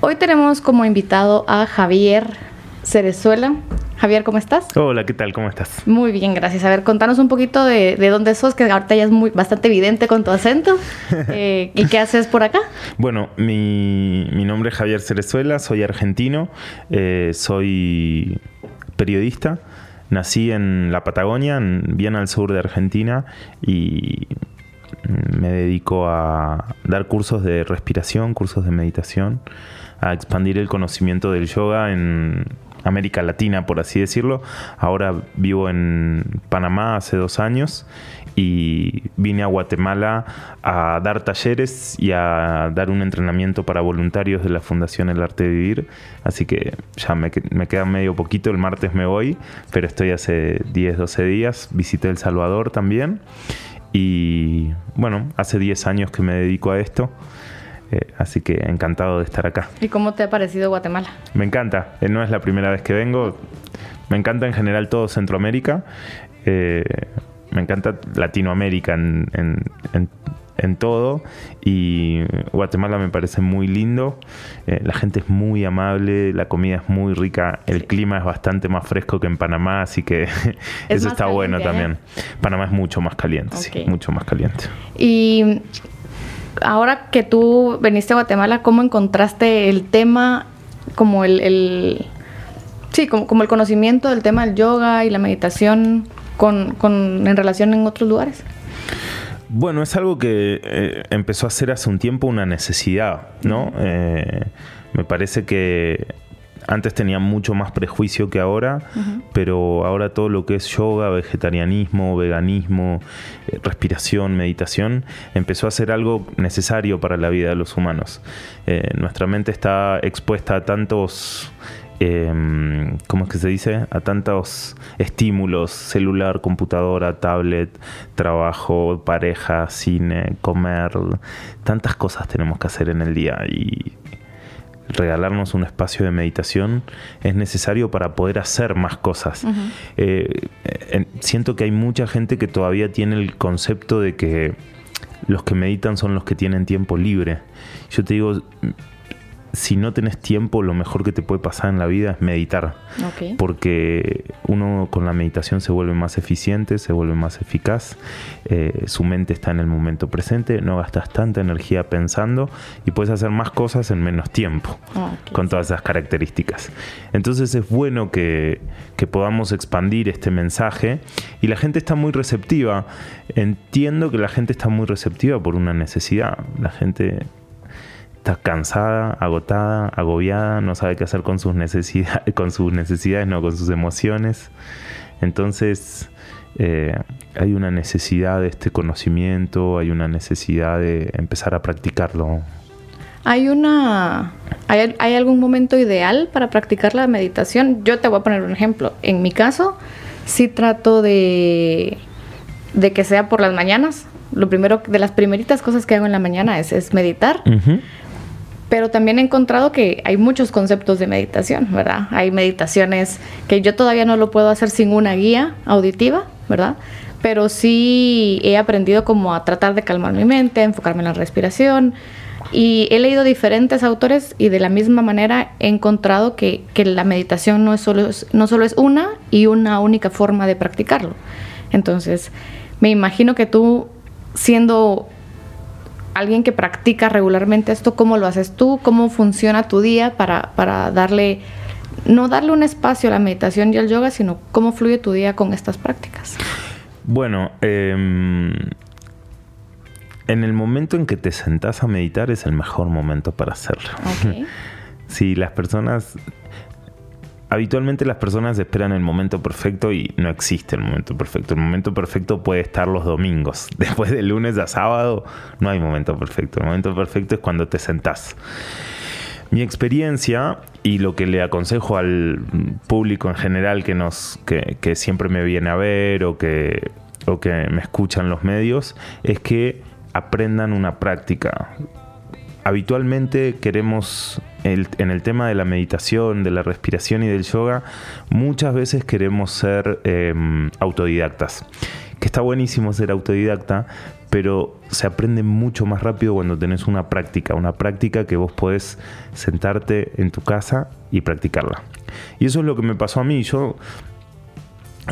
Hoy tenemos como invitado a Javier Cerezuela. Javier, ¿cómo estás? Hola, ¿qué tal? ¿Cómo estás? Muy bien, gracias. A ver, contanos un poquito de, dónde sos, que ahorita ya es muy, bastante evidente con tu acento. Eh, ¿Y qué haces por acá? Bueno, mi, nombre es Javier Cerezuela, soy argentino, eh, soy periodista. Nací en la Patagonia, bien al sur de Argentina, y me dedico a dar cursos de respiración, cursos de meditación, a expandir el conocimiento del yoga en América Latina, por así decirlo. Ahora vivo en Panamá hace dos años y vine a Guatemala a dar talleres y a dar un entrenamiento para voluntarios de la Fundación El Arte de Vivir. Así que ya me, queda medio poquito, el martes me voy, pero estoy hace 10, 12 días. Visité El Salvador también y bueno, hace 10 años que me dedico a esto. Eh, así que encantado de estar acá. ¿Y cómo te ha parecido Guatemala? Me encanta. Eh, no es la primera vez que vengo. Me encanta en general todo Centroamérica. Eh, me encanta Latinoamérica en, en todo y Guatemala me parece muy lindo, la gente es muy amable, la comida es muy rica, el clima es bastante más fresco que en Panamá, así que eso está bueno también. Panamá es mucho más caliente, sí, mucho más caliente. Y ahora que tú veniste a Guatemala, ¿cómo encontraste el tema como el, sí, como, el conocimiento del tema del yoga y la meditación con, con, en relación en otros lugares? Bueno, es algo que eh, empezó a ser hace un tiempo una necesidad, ¿no? Eh, me parece que antes tenía mucho más prejuicio que ahora, pero ahora todo lo que es yoga, vegetarianismo, veganismo, eh, respiración, meditación, empezó a ser algo necesario para la vida de los humanos. nuestra mente está expuesta a tantos eh, ¿cómo es que se dice? A tantos estímulos, celular, computadora, tablet, trabajo, pareja, cine, comer, tantas cosas tenemos que hacer en el día y regalarnos un espacio de meditación es necesario para poder hacer más cosas. Eh, siento que hay mucha gente que todavía tiene el concepto de que los que meditan son los que tienen tiempo libre. Yo te digo, si no tenés tiempo, lo mejor que te puede pasar en la vida es meditar. Porque uno con la meditación se vuelve más eficiente, se vuelve más eficaz, eh, su mente está en el momento presente, no gastas tanta energía pensando y puedes hacer más cosas en menos tiempo, con todas esas características. Entonces es bueno que, que podamos expandir este mensaje y la gente está muy receptiva. Entiendo que la gente está muy receptiva por una necesidad. La gente está cansada, agotada, agobiada, no sabe qué hacer con sus necesidades, con sus necesidades, no con sus emociones. Entonces eh, hay una necesidad de este conocimiento, hay una necesidad de empezar a practicarlo. ¿Hay una ¿hay, hay algún momento ideal para practicar la meditación? Yo te voy a poner un ejemplo. En mi caso, sí trato de, de que sea por las mañanas. Lo primero, de las primeritas cosas que hago en la mañana es, es meditar. Pero también he encontrado que hay muchos conceptos de meditación, ¿verdad? Hay meditaciones que yo todavía no lo puedo hacer sin una guía auditiva, ¿verdad? Pero sí he aprendido como a tratar de calmar mi mente, enfocarme en la respiración. Y he leído diferentes autores y de la misma manera he encontrado que, que la meditación no, es solo, no solo es una y una única forma de practicarlo. Entonces, me imagino que tú, siendo alguien que practica regularmente esto, ¿cómo lo haces tú? ¿Cómo funciona tu día para, para darle, no darle un espacio a la meditación y al yoga, sino cómo fluye tu día con estas prácticas? Bueno, em, en el momento en que te sentás a meditar es el mejor momento para hacerlo. si las personas habitualmente las personas esperan el momento perfecto y no existe el momento perfecto. El momento perfecto puede estar los domingos. Después de lunes a sábado no hay momento perfecto. El momento perfecto es cuando te sentás. Mi experiencia y lo que le aconsejo al público en general que, nos, que, siempre me viene a ver o que, o que me escuchan los medios es que aprendan una práctica habitualmente queremos, en el tema de la meditación, de la respiración y del yoga, muchas veces queremos ser em, autodidactas. Que está buenísimo ser autodidacta, pero se aprende mucho más rápido cuando tenés una práctica, una práctica que vos podés sentarte en tu casa y practicarla. Y eso es lo que me pasó a mí. Yo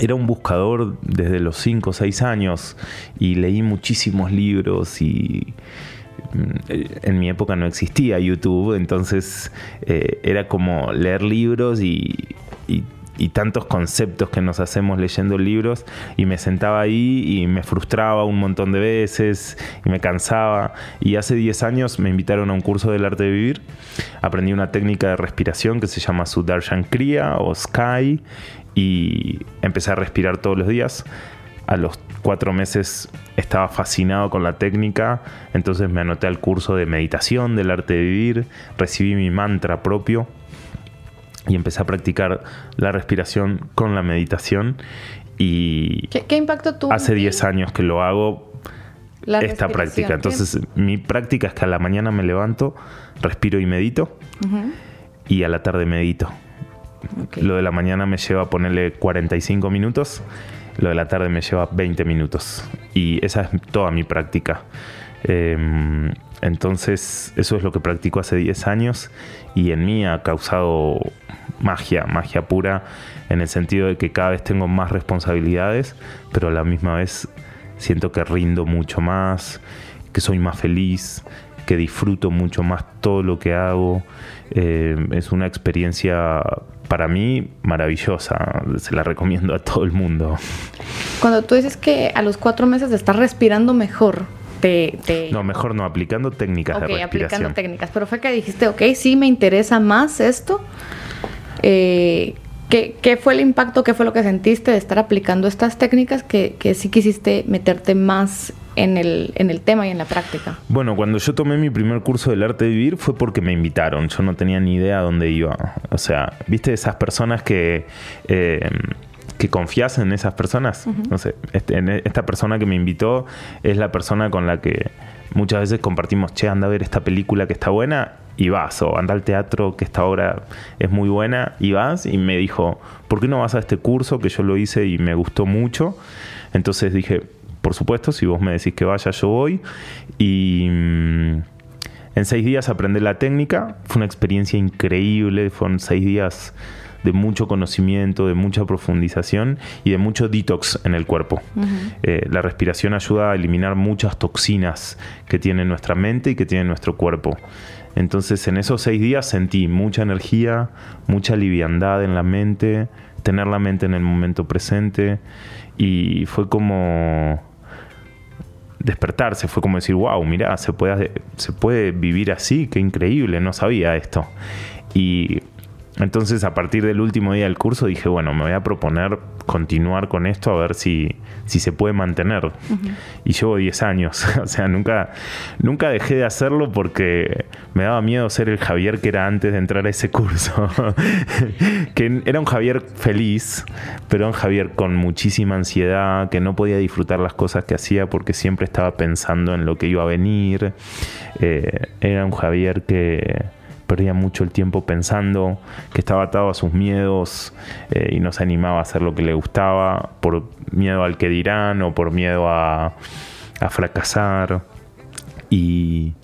era un buscador desde los 5 o 6 años y leí muchísimos libros y en mi época no existía YouTube, entonces eh, era como leer libros y, y tantos conceptos que nos hacemos leyendo libros y me sentaba ahí y me frustraba un montón de veces y me cansaba y hace 10 años me invitaron a un curso del arte de vivir. Aprendí una técnica de respiración que se llama Sudarshan Kriya o Sky y empecé a respirar todos los días a los cuatro meses estaba fascinado con la técnica, entonces me anoté al curso de meditación del arte de vivir, recibí mi mantra propio y empecé a practicar la respiración con la meditación y ¿Qué, impacto tuvo? Hace 10 años que lo hago esta práctica. Entonces mi práctica es que a la mañana me levanto, respiro y medito y a la tarde medito. Lo de la mañana me lleva a ponerle 45 minutos, lo de la tarde me lleva 20 minutos. Y esa es toda mi práctica. Em, entonces eso es lo que practico hace 10 años. Y en mí ha causado magia, magia pura, en el sentido de que cada vez tengo más responsabilidades, pero a la misma vez siento que rindo mucho más, que soy más feliz, que disfruto mucho más todo lo que hago. Eh, es una experiencia para mí maravillosa, se la recomiendo a todo el mundo. Cuando tú dices que a los cuatro meses estás respirando mejor, te, No, mejor no, aplicando técnicas de respiración. aplicando técnicas, pero fue que dijiste, ok, sí me interesa más esto, eh, ¿qué, fue el impacto, qué fue lo que sentiste de estar aplicando estas técnicas que, que sí quisiste meterte más en el, en el tema y en la práctica? Bueno, cuando yo tomé mi primer curso del arte de vivir fue porque me invitaron. Yo no tenía ni idea a dónde iba. O sea, ¿viste esas personas que... Eh, que confías en esas personas. No sé, este, en esta persona que me invitó es la persona con la que muchas veces compartimos, che, anda a ver esta película que está buena y vas, o anda al teatro que esta obra es muy buena y vas, y me dijo, ¿por qué no vas a este curso que yo lo hice y me gustó mucho? Entonces dije, por supuesto, si vos me decís que vaya, yo voy. Y mm, en seis días aprendí la técnica, fue una experiencia increíble, fueron seis días de mucho conocimiento, de mucha profundización y de mucho detox en el cuerpo. Eh, la respiración ayuda a eliminar muchas toxinas que tiene nuestra mente y que tiene nuestro cuerpo. Entonces en esos seis días sentí mucha energía, mucha liviandad en la mente, tener la mente en el momento presente y fue como despertarse, fue como decir, wow, mira, se puede, se puede vivir así, qué increíble, no sabía esto. Y entonces a partir del último día del curso dije, bueno, me voy a proponer continuar con esto a ver si, si se puede mantener. Y llevo 10 años, o sea, nunca, nunca dejé de hacerlo porque me daba miedo ser el Javier que era antes de entrar a ese curso. que era un Javier feliz, pero un Javier con muchísima ansiedad, que no podía disfrutar las cosas que hacía porque siempre estaba pensando en lo que iba a venir. Eh, era un Javier que perdía mucho el tiempo pensando, que estaba atado a sus miedos eh, y no se animaba a hacer lo que le gustaba por miedo al que dirán o por miedo a, fracasar. Y,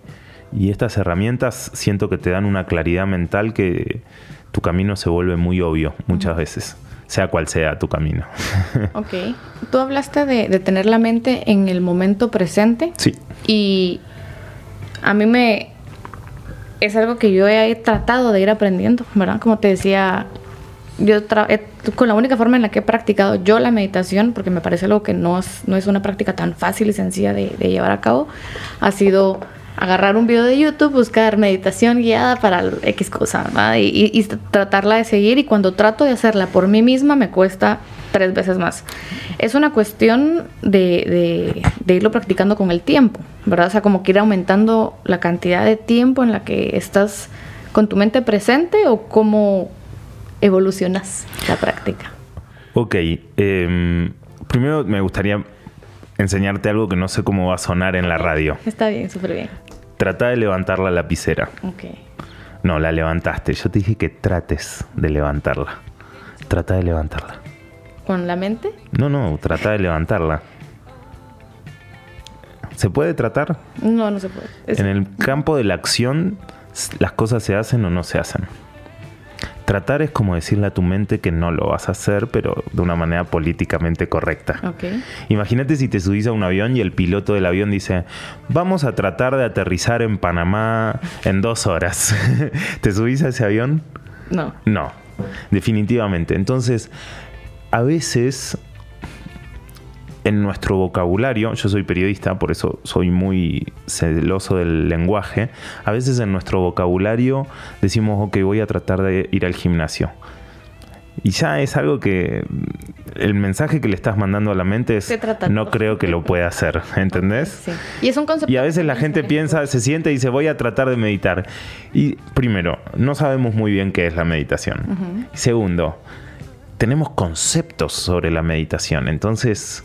y, estas herramientas siento que te dan una claridad mental que tu camino se vuelve muy obvio muchas veces. Sea cual sea tu camino. ok. Tú hablaste de, de tener la mente en el momento presente. Sí. Y a mí me, es algo que yo he tratado de ir aprendiendo, ¿verdad? Como te decía, yo con la única forma en la que he practicado yo la meditación, porque me parece algo que no es, no es una práctica tan fácil y sencilla de, llevar a cabo, ha sido agarrar un video de YouTube, buscar meditación guiada para X cosa, ¿verdad? y, tratarla de seguir. Y cuando trato de hacerla por mí misma, me cuesta tres veces más. Es una cuestión de, irlo practicando con el tiempo, ¿verdad? O sea, como que ir aumentando la cantidad de tiempo en la que estás con tu mente presente o cómo evolucionas la práctica. Ok, em, primero me gustaría enseñarte algo que no sé cómo va a sonar en la radio. Está bien, súper bien. Trata de levantar la lapicera. Ok. No, la levantaste. Yo te dije que trates de levantarla. Trata de levantarla. ¿Con la mente? No, no, trata de levantarla. ¿Se puede tratar? No, no se puede. Es- En el campo de la acción, las cosas se hacen o no se hacen. Tratar es como decirle a tu mente que no lo vas a hacer, pero de una manera políticamente correcta. Imagínate si te subís a un avión y el piloto del avión dice, vamos a tratar de aterrizar en Panamá en dos horas. ¿Te subís a ese avión? No. No, definitivamente. Entonces, a veces en nuestro vocabulario, yo soy periodista, por eso soy muy celoso del lenguaje, a veces en nuestro vocabulario decimos, ok, voy a tratar de ir al gimnasio. Y ya es algo que el mensaje que le estás mandando a la mente es, no creo que lo pueda hacer, ¿entendés? Sí. Y es un concepto. Y a veces la gente piensa, se siente y dice, voy a tratar de meditar. Y primero, no sabemos muy bien qué es la meditación. Segundo, tenemos conceptos sobre la meditación. Entonces,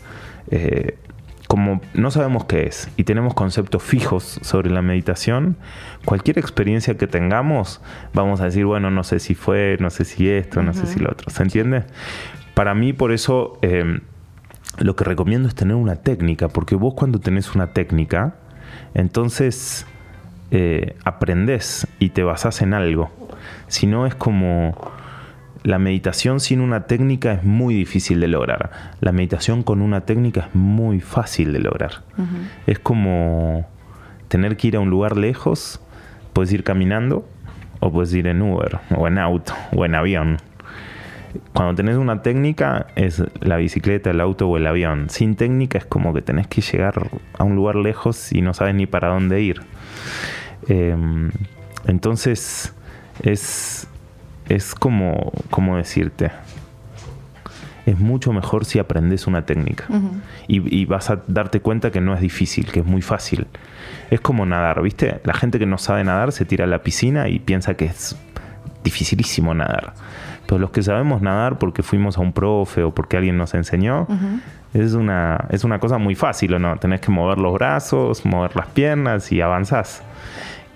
eh, como no sabemos qué es y tenemos conceptos fijos sobre la meditación, cualquier experiencia que tengamos, vamos a decir, bueno, no sé si fue, no sé si esto, no sé si lo otro. ¿Se entiende? Para mí, por eso... eh, lo que recomiendo es tener una técnica, porque vos cuando tenés una técnica, entonces eh, aprendés y te basás en algo. Si no es como la meditación sin una técnica es muy difícil de lograr. La meditación con una técnica es muy fácil de lograr. Es como tener que ir a un lugar lejos, puedes ir caminando o puedes ir en Uber o en auto o en avión. Cuando tenés una técnica es la bicicleta, el auto o el avión. Sin técnica es como que tenés que llegar a un lugar lejos y no sabes ni para dónde ir. Eh, entonces es, es como, como decirte, es mucho mejor si aprendes una técnica. y, y vas a darte cuenta que no es difícil, que es muy fácil. Es como nadar, ¿viste? La gente que no sabe nadar se tira a la piscina y piensa que es dificilísimo nadar. Pero los que sabemos nadar porque fuimos a un profe o porque alguien nos enseñó, es, una, es una cosa muy fácil, ¿o no? Tenés que mover los brazos, mover las piernas y avanzás.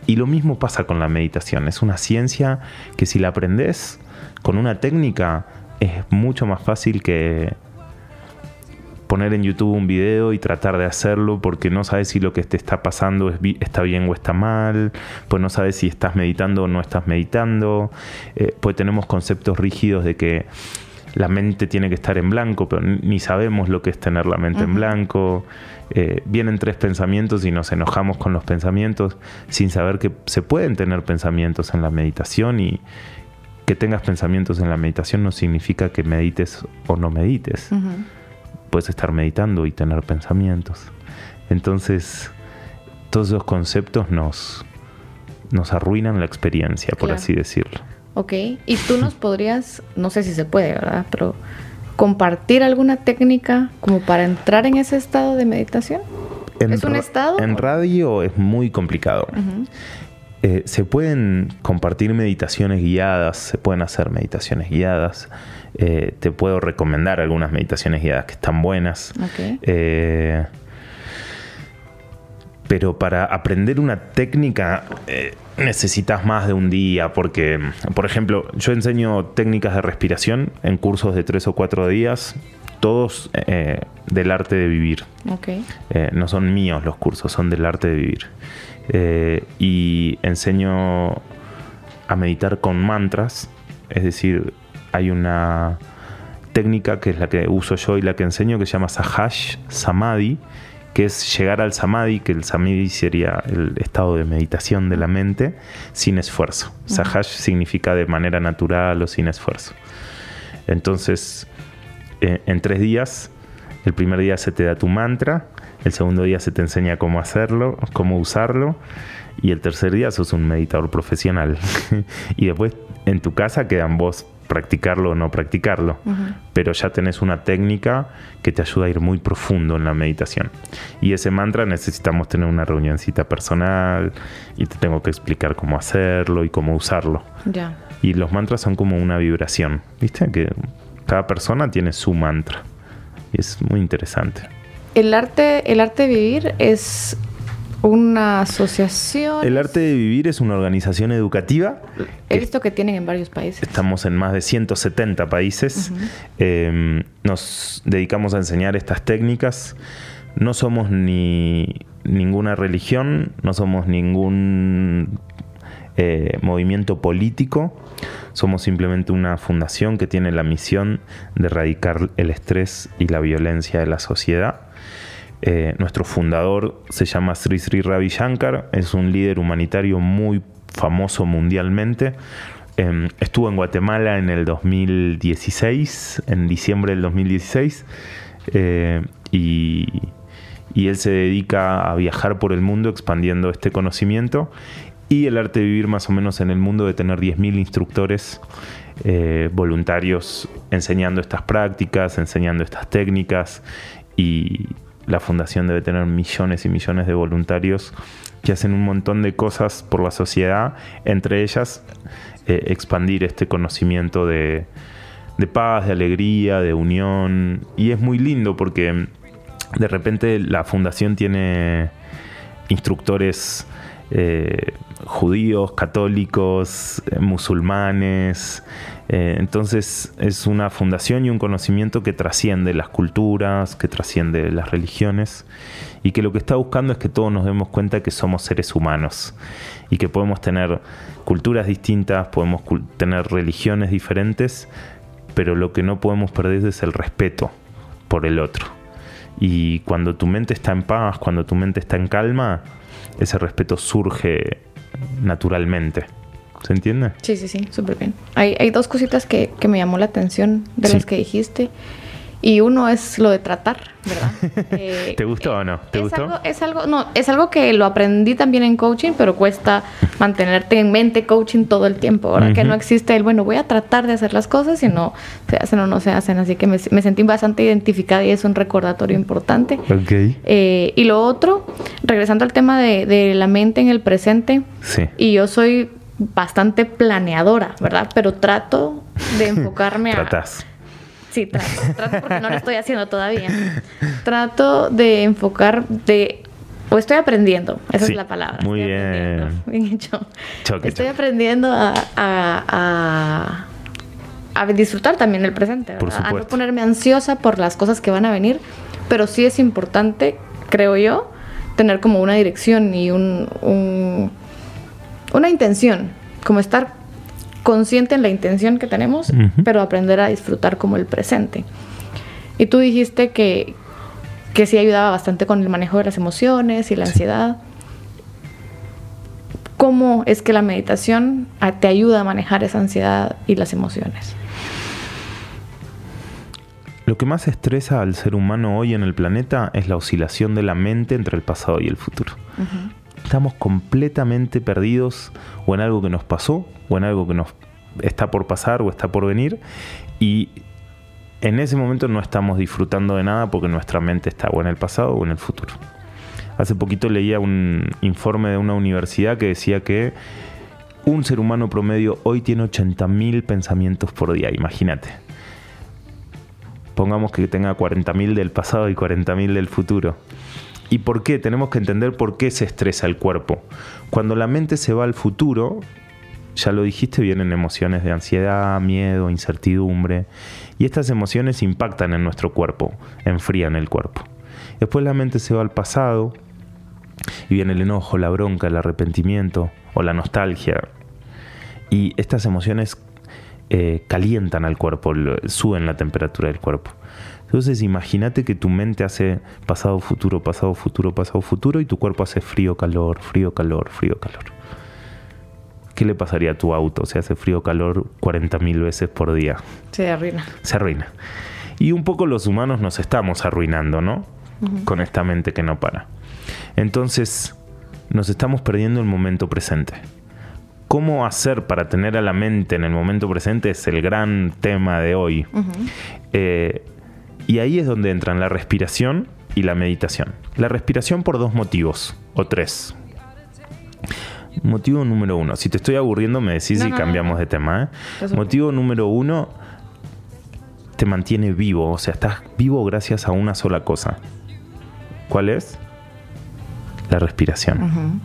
Y lo mismo pasa con la meditación. Es una ciencia que si la aprendes con una técnica es mucho más fácil que poner en YouTube un video y tratar de hacerlo porque no sabes si lo que te está pasando está bien o está mal, pues no sabes si estás meditando o no estás meditando, eh, pues tenemos conceptos rígidos de que la mente tiene que estar en blanco, pero ni- sabemos lo que es tener la mente en blanco. Eh, vienen tres pensamientos y nos enojamos con los pensamientos sin saber que se pueden tener pensamientos en la meditación y que tengas pensamientos en la meditación no significa que medites o no medites. Puedes estar meditando y tener pensamientos. Entonces, todos esos conceptos nos, nos arruinan la experiencia, por Claro. así decirlo. Ok. Y tú nos podrías, no sé si se puede, ¿verdad? Pero compartir alguna técnica como para entrar en ese estado de meditación. ¿Es un estado? En radio es muy complicado. Eh, se pueden compartir meditaciones guiadas, se pueden hacer meditaciones guiadas. Eh, te puedo recomendar algunas meditaciones guiadas que están buenas. Ok. Eh, pero para aprender una técnica eh, necesitas más de un día porque, por ejemplo, yo enseño técnicas de respiración en cursos de tres o cuatro días, todos eh, del arte de vivir. Ok. Eh, no son míos los cursos, son del arte de vivir. Eh, y enseño a meditar con mantras, es decir, hay una técnica que es la que uso yo y la que enseño que se llama Sahash Samadhi, que es llegar al Samadhi, que el Samadhi sería el estado de meditación de la mente sin esfuerzo. Sahash significa de manera natural o sin esfuerzo. Entonces, eh, en tres días, el primer día se te da tu mantra, el segundo día se te enseña cómo hacerlo, cómo usarlo, y el tercer día sos un meditador profesional. y después en tu casa quedan vos practicarlo o no practicarlo, pero ya tenés una técnica que te ayuda a ir muy profundo en la meditación. Y ese mantra necesitamos tener una reunioncita personal y te tengo que explicar cómo hacerlo y cómo usarlo. Ya. Y los mantras son como una vibración, ¿viste? Que cada persona tiene su mantra. Y es muy interesante. El arte, el arte de vivir es una asociación. El arte de vivir es una organización educativa. He que visto que tienen en varios países. Estamos en más de 170 países. Eh, nos dedicamos a enseñar estas técnicas. No somos ni ninguna religión, no somos ningún eh, movimiento político, somos simplemente una fundación que tiene la misión de erradicar el estrés y la violencia de la sociedad. Eh, nuestro fundador se llama Sri Sri Ravi Shankar, es un líder humanitario muy famoso mundialmente. Em, estuvo en Guatemala en el 2016, en diciembre del 2016, eh, y, él se dedica a viajar por el mundo expandiendo este conocimiento y el arte de vivir más o menos en el mundo de tener 10.000 instructores eh, voluntarios enseñando estas prácticas, enseñando estas técnicas y la fundación debe tener millones y millones de voluntarios que hacen un montón de cosas por la sociedad, entre ellas eh, expandir este conocimiento de, paz, de alegría, de unión. Y es muy lindo porque de repente la fundación tiene instructores eh, judíos, católicos, eh, musulmanes. Eh, entonces es una fundación y un conocimiento que trasciende las culturas, que trasciende las religiones y que lo que está buscando es que todos nos demos cuenta que somos seres humanos y que podemos tener culturas distintas, podemos tener religiones diferentes, pero lo que no podemos perder es el respeto por el otro. Y cuando tu mente está en paz, cuando tu mente está en calma, ese respeto surge naturalmente. ¿Se entiende? Sí, sí, sí, súper bien. Hay, hay, dos cositas que, que, me llamó la atención de las que dijiste. Y uno es lo de tratar, ¿verdad? Eh, ¿Te gustó o no? ¿Te es gustó? Algo, es algo, no, es algo que lo aprendí también en coaching, pero cuesta mantenerte en mente coaching todo el tiempo, ¿verdad? Que no existe el, bueno, voy a tratar de hacer las cosas y no se hacen o no se hacen. Así que me, me sentí bastante identificada y es un recordatorio importante. Ok. Eh, y lo otro, regresando al tema de, de la mente en el presente, Sí. y yo soy bastante planeadora, ¿verdad? Pero trato de enfocarme a... Tratás. Sí, trato, trato porque no lo estoy haciendo todavía. Trato de enfocar, de... O estoy aprendiendo, esa Sí, es la palabra. muy bien. Bien hecho. Choque, estoy choque. aprendiendo a, a, a, a disfrutar también el presente, ¿verdad? a no ponerme ansiosa por las cosas que van a venir, pero sí es importante, creo yo, tener como una dirección y un, un- una intención, como estar consciente en la intención que tenemos, pero aprender a disfrutar como el presente. Y tú dijiste que, que sí ayudaba bastante con el manejo de las emociones y la ansiedad. ¿Cómo es que la meditación ah, te ayuda a manejar esa ansiedad y las emociones? Lo que más estresa al ser humano hoy en el planeta es la oscilación de la mente entre el pasado y el futuro. Estamos completamente perdidos o en algo que nos pasó o en algo que nos está por pasar o está por venir y en ese momento no estamos disfrutando de nada porque nuestra mente está o en el pasado o en el futuro. Hace poquito leía un informe de una universidad que decía que un ser humano promedio hoy tiene 80.000 pensamientos por día, imagínate. Pongamos que tenga 40.000 del pasado y 40.000 del futuro. ¿Y por qué? Tenemos que entender por qué se estresa el cuerpo. Cuando la mente se va al futuro, ya lo dijiste, vienen emociones de ansiedad, miedo, incertidumbre. Y estas emociones impactan en nuestro cuerpo, enfrían el cuerpo. Después la mente se va al pasado y viene el enojo, la bronca, el arrepentimiento o la nostalgia. Y estas emociones eh, calientan al cuerpo, suben la temperatura del cuerpo. Entonces imagínate que tu mente hace pasado, futuro, pasado, futuro, pasado, futuro y tu cuerpo hace frío, calor, frío, calor, frío, calor. ¿Qué le pasaría a tu auto si hace frío, calor 40.000 veces por día? Se arruina. se arruina. Y un poco los humanos nos estamos arruinando, ¿no? Con esta mente que no para. Entonces, nos estamos perdiendo el momento presente. ¿Cómo hacer para tener a la mente en el momento presente? Es el gran tema de hoy. Eh, y ahí es donde entran la respiración y la meditación. La respiración por dos motivos, o tres. Motivo número uno. Si te estoy aburriendo, me decís No, y no, cambiamos no. de tema. ¿eh? Motivo número uno, te mantiene vivo. O sea, estás vivo gracias a una sola cosa. ¿Cuál es? La respiración.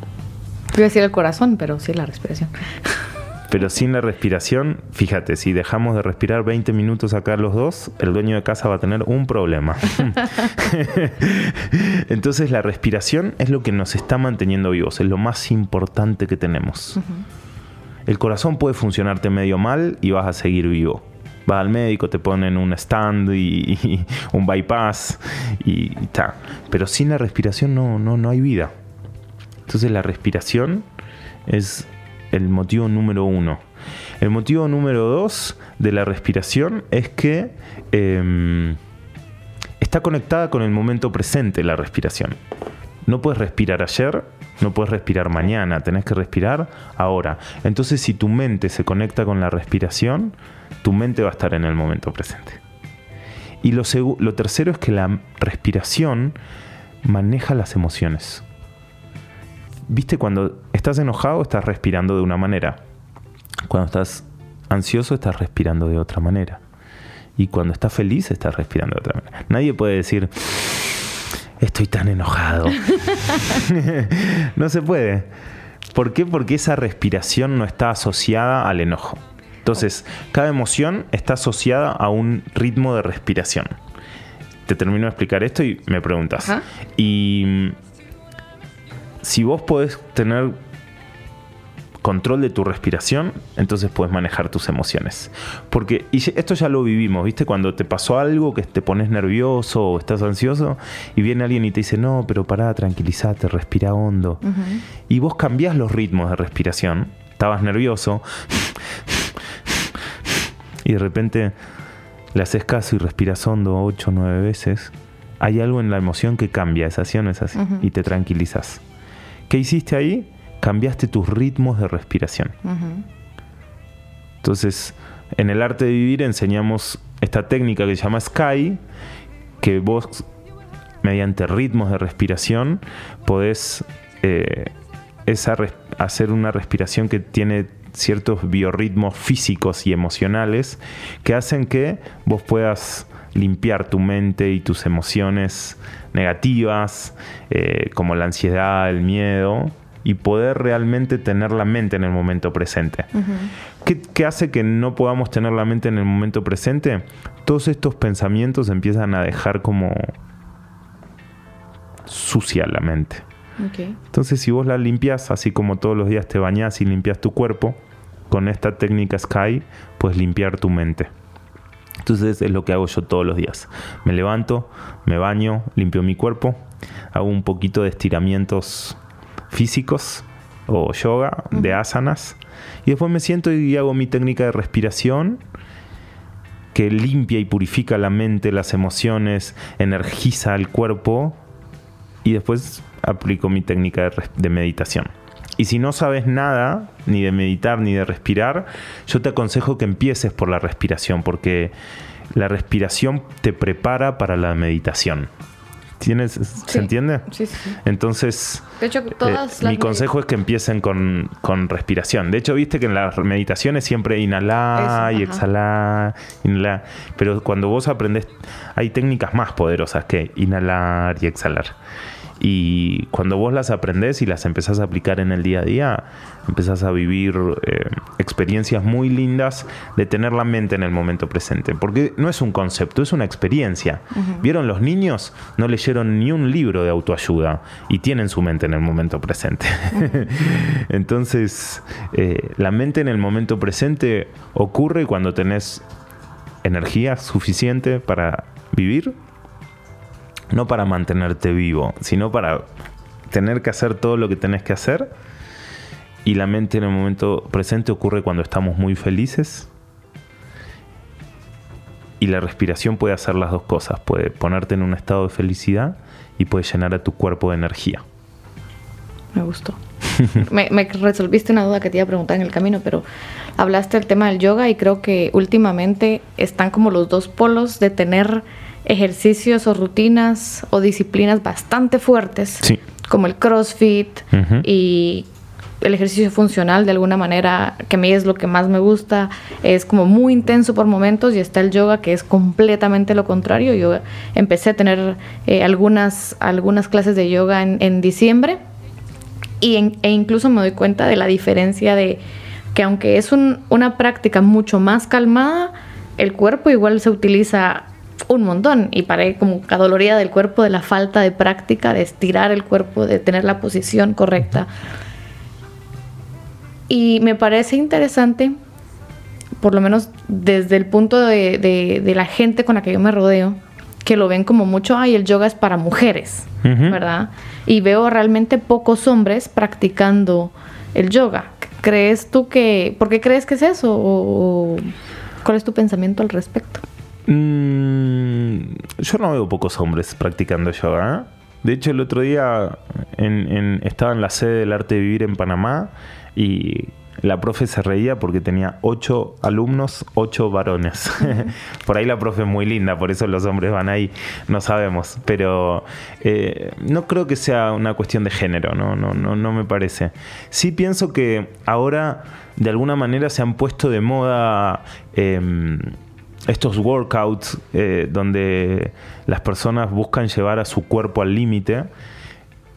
Iba a decir el corazón, pero sí la respiración. Pero sin la respiración, fíjate, si dejamos de respirar 20 minutos acá los dos, el dueño de casa va a tener un problema. Entonces la respiración es lo que nos está manteniendo vivos, es lo más importante que tenemos. El corazón puede funcionarte medio mal y vas a seguir vivo. Vas al médico, te ponen un stand y, un bypass y, tal. Pero sin la respiración no, no, no hay vida. Entonces la respiración es el motivo número uno. El motivo número dos de la respiración es que em, está conectada con el momento presente la respiración. No puedes respirar ayer, no puedes respirar mañana, tenés que respirar ahora. Entonces si tu mente se conecta con la respiración, tu mente va a estar en el momento presente. Y lo, lo tercero es que la respiración maneja las emociones. ¿Viste cuando estás enojado estás respirando de una manera? Cuando estás ansioso estás respirando de otra manera. Y cuando estás feliz estás respirando de otra manera. Nadie puede decir, estoy tan enojado. no se puede. ¿Por qué? Porque esa respiración no está asociada al enojo. Entonces, cada emoción está asociada a un ritmo de respiración. Te termino de explicar esto y me preguntas. Y si vos podés tener control de tu respiración, entonces puedes manejar tus emociones. Porque y esto ya lo vivimos, ¿viste? Cuando te pasó algo que te pones nervioso o estás ansioso y viene alguien y te dice, no, pero pará, tranquilízate, respira hondo. Y vos cambiás los ritmos de respiración. Estabas nervioso y de repente le haces caso y respiras hondo 8 o 9 veces. Hay algo en la emoción que cambia, esa acción es así, y te tranquilizas. ¿Qué hiciste ahí? Cambiaste tus ritmos de respiración. Entonces, en el arte de vivir enseñamos esta técnica que se llama Sky, que vos, mediante ritmos de respiración, podés eh, hacer una respiración que tiene ciertos biorritmos físicos y emocionales que hacen que vos puedas limpiar tu mente y tus emociones negativas, eh, como la ansiedad, el miedo, y poder realmente tener la mente en el momento presente. ¿Qué, hace que no podamos tener la mente en el momento presente? Todos estos pensamientos empiezan a dejar como sucia la mente. Entonces, si vos la limpias, así como todos los días te bañas y limpias tu cuerpo, con esta técnica Sky puedes limpiar tu mente. Entonces es lo que hago yo todos los días. Me levanto, me baño, limpio mi cuerpo, hago un poquito de estiramientos físicos o yoga, de asanas, y después me siento y hago mi técnica de respiración que limpia y purifica la mente, las emociones, energiza el cuerpo y después aplico mi técnica de meditación. Y si no sabes nada, ni de meditar, ni de respirar, yo te aconsejo que empieces por la respiración, porque la respiración te prepara para la meditación. ¿Tienes, ¿Se entiende? Sí, sí. Entonces, de hecho, todas eh, mi consejo es que empiecen con, respiración. De hecho, viste que en las meditaciones siempre inhalar y exhalar, inhalar. Pero cuando vos aprendes, hay técnicas más poderosas que inhalar y exhalar. Y cuando vos las aprendés y las empezás a aplicar en el día a día, empezás a vivir eh, experiencias muy lindas de tener la mente en el momento presente. Porque no es un concepto, es una experiencia. ¿Vieron los niños? No leyeron ni un libro de autoayuda y tienen su mente en el momento presente. Entonces, eh, la mente en el momento presente ocurre cuando tenés energía suficiente para vivir no para mantenerte vivo, sino para tener que hacer todo lo que tenés que hacer. Y la mente en el momento presente ocurre cuando estamos muy felices. Y la respiración puede hacer las dos cosas. Puede ponerte en un estado de felicidad y puede llenar a tu cuerpo de energía. Me gustó. me, resolviste una duda que te iba a preguntar en el camino, pero hablaste del tema del yoga y creo que últimamente están como los dos polos de tener ejercicios o rutinas o disciplinas bastante fuertes, como el CrossFit y el ejercicio funcional de alguna manera, que a mí es lo que más me gusta, es como muy intenso por momentos y está el yoga que es completamente lo contrario. Yo empecé a tener eh, algunas, algunas clases de yoga en, diciembre y e incluso me doy cuenta de la diferencia de que aunque es una práctica mucho más calmada, el cuerpo igual se utiliza un montón y para como adolorida del cuerpo de la falta de práctica, de estirar el cuerpo, de tener la posición correcta. Y me parece interesante, por lo menos desde el punto de, la gente con la que yo me rodeo, que lo ven como mucho, ay, el yoga es para mujeres, ¿verdad? Y veo realmente pocos hombres practicando el yoga. ¿Crees tú que, por qué crees que es eso? ¿O cuál es tu pensamiento al respecto? Mm, yo no veo pocos hombres practicando yoga. ¿eh? De hecho, el otro día estaba en la sede del arte de vivir en Panamá y la profe se reía porque tenía ocho alumnos, ocho varones. por ahí la profe es muy linda, por eso los hombres van ahí, no sabemos. Pero eh, no creo que sea una cuestión de género, no, no, no, no me parece. Sí pienso que ahora de alguna manera se han puesto de moda em, estos workouts eh, donde las personas buscan llevar a su cuerpo al límite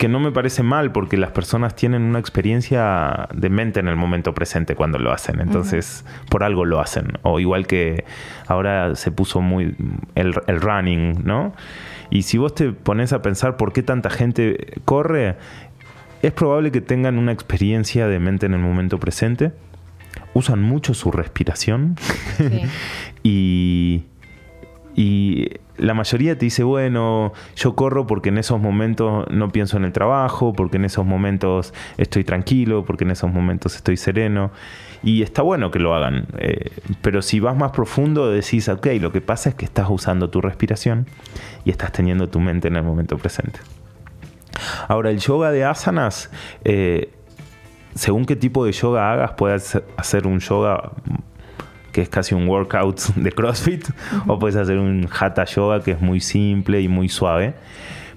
que no me parece mal porque las personas tienen una experiencia de mente en el momento presente cuando lo hacen. Entonces, por algo lo hacen. O igual que ahora se puso muy el, running, ¿no? Y si vos te pones a pensar por qué tanta gente corre, es probable que tengan una experiencia de mente en el momento presente. Usan mucho su respiración. y, y la mayoría te dice, bueno, yo corro porque en esos momentos no pienso en el trabajo, porque en esos momentos estoy tranquilo, porque en esos momentos estoy sereno. Y está bueno que lo hagan. Eh, pero si vas más profundo, decís, ok, lo que pasa es que estás usando tu respiración y estás teniendo tu mente en el momento presente. Ahora, el yoga de asanas, eh, según qué tipo de yoga hagas, puedes hacer un yoga que es casi un workout de CrossFit, o puedes hacer un Hatha Yoga que es muy simple y muy suave.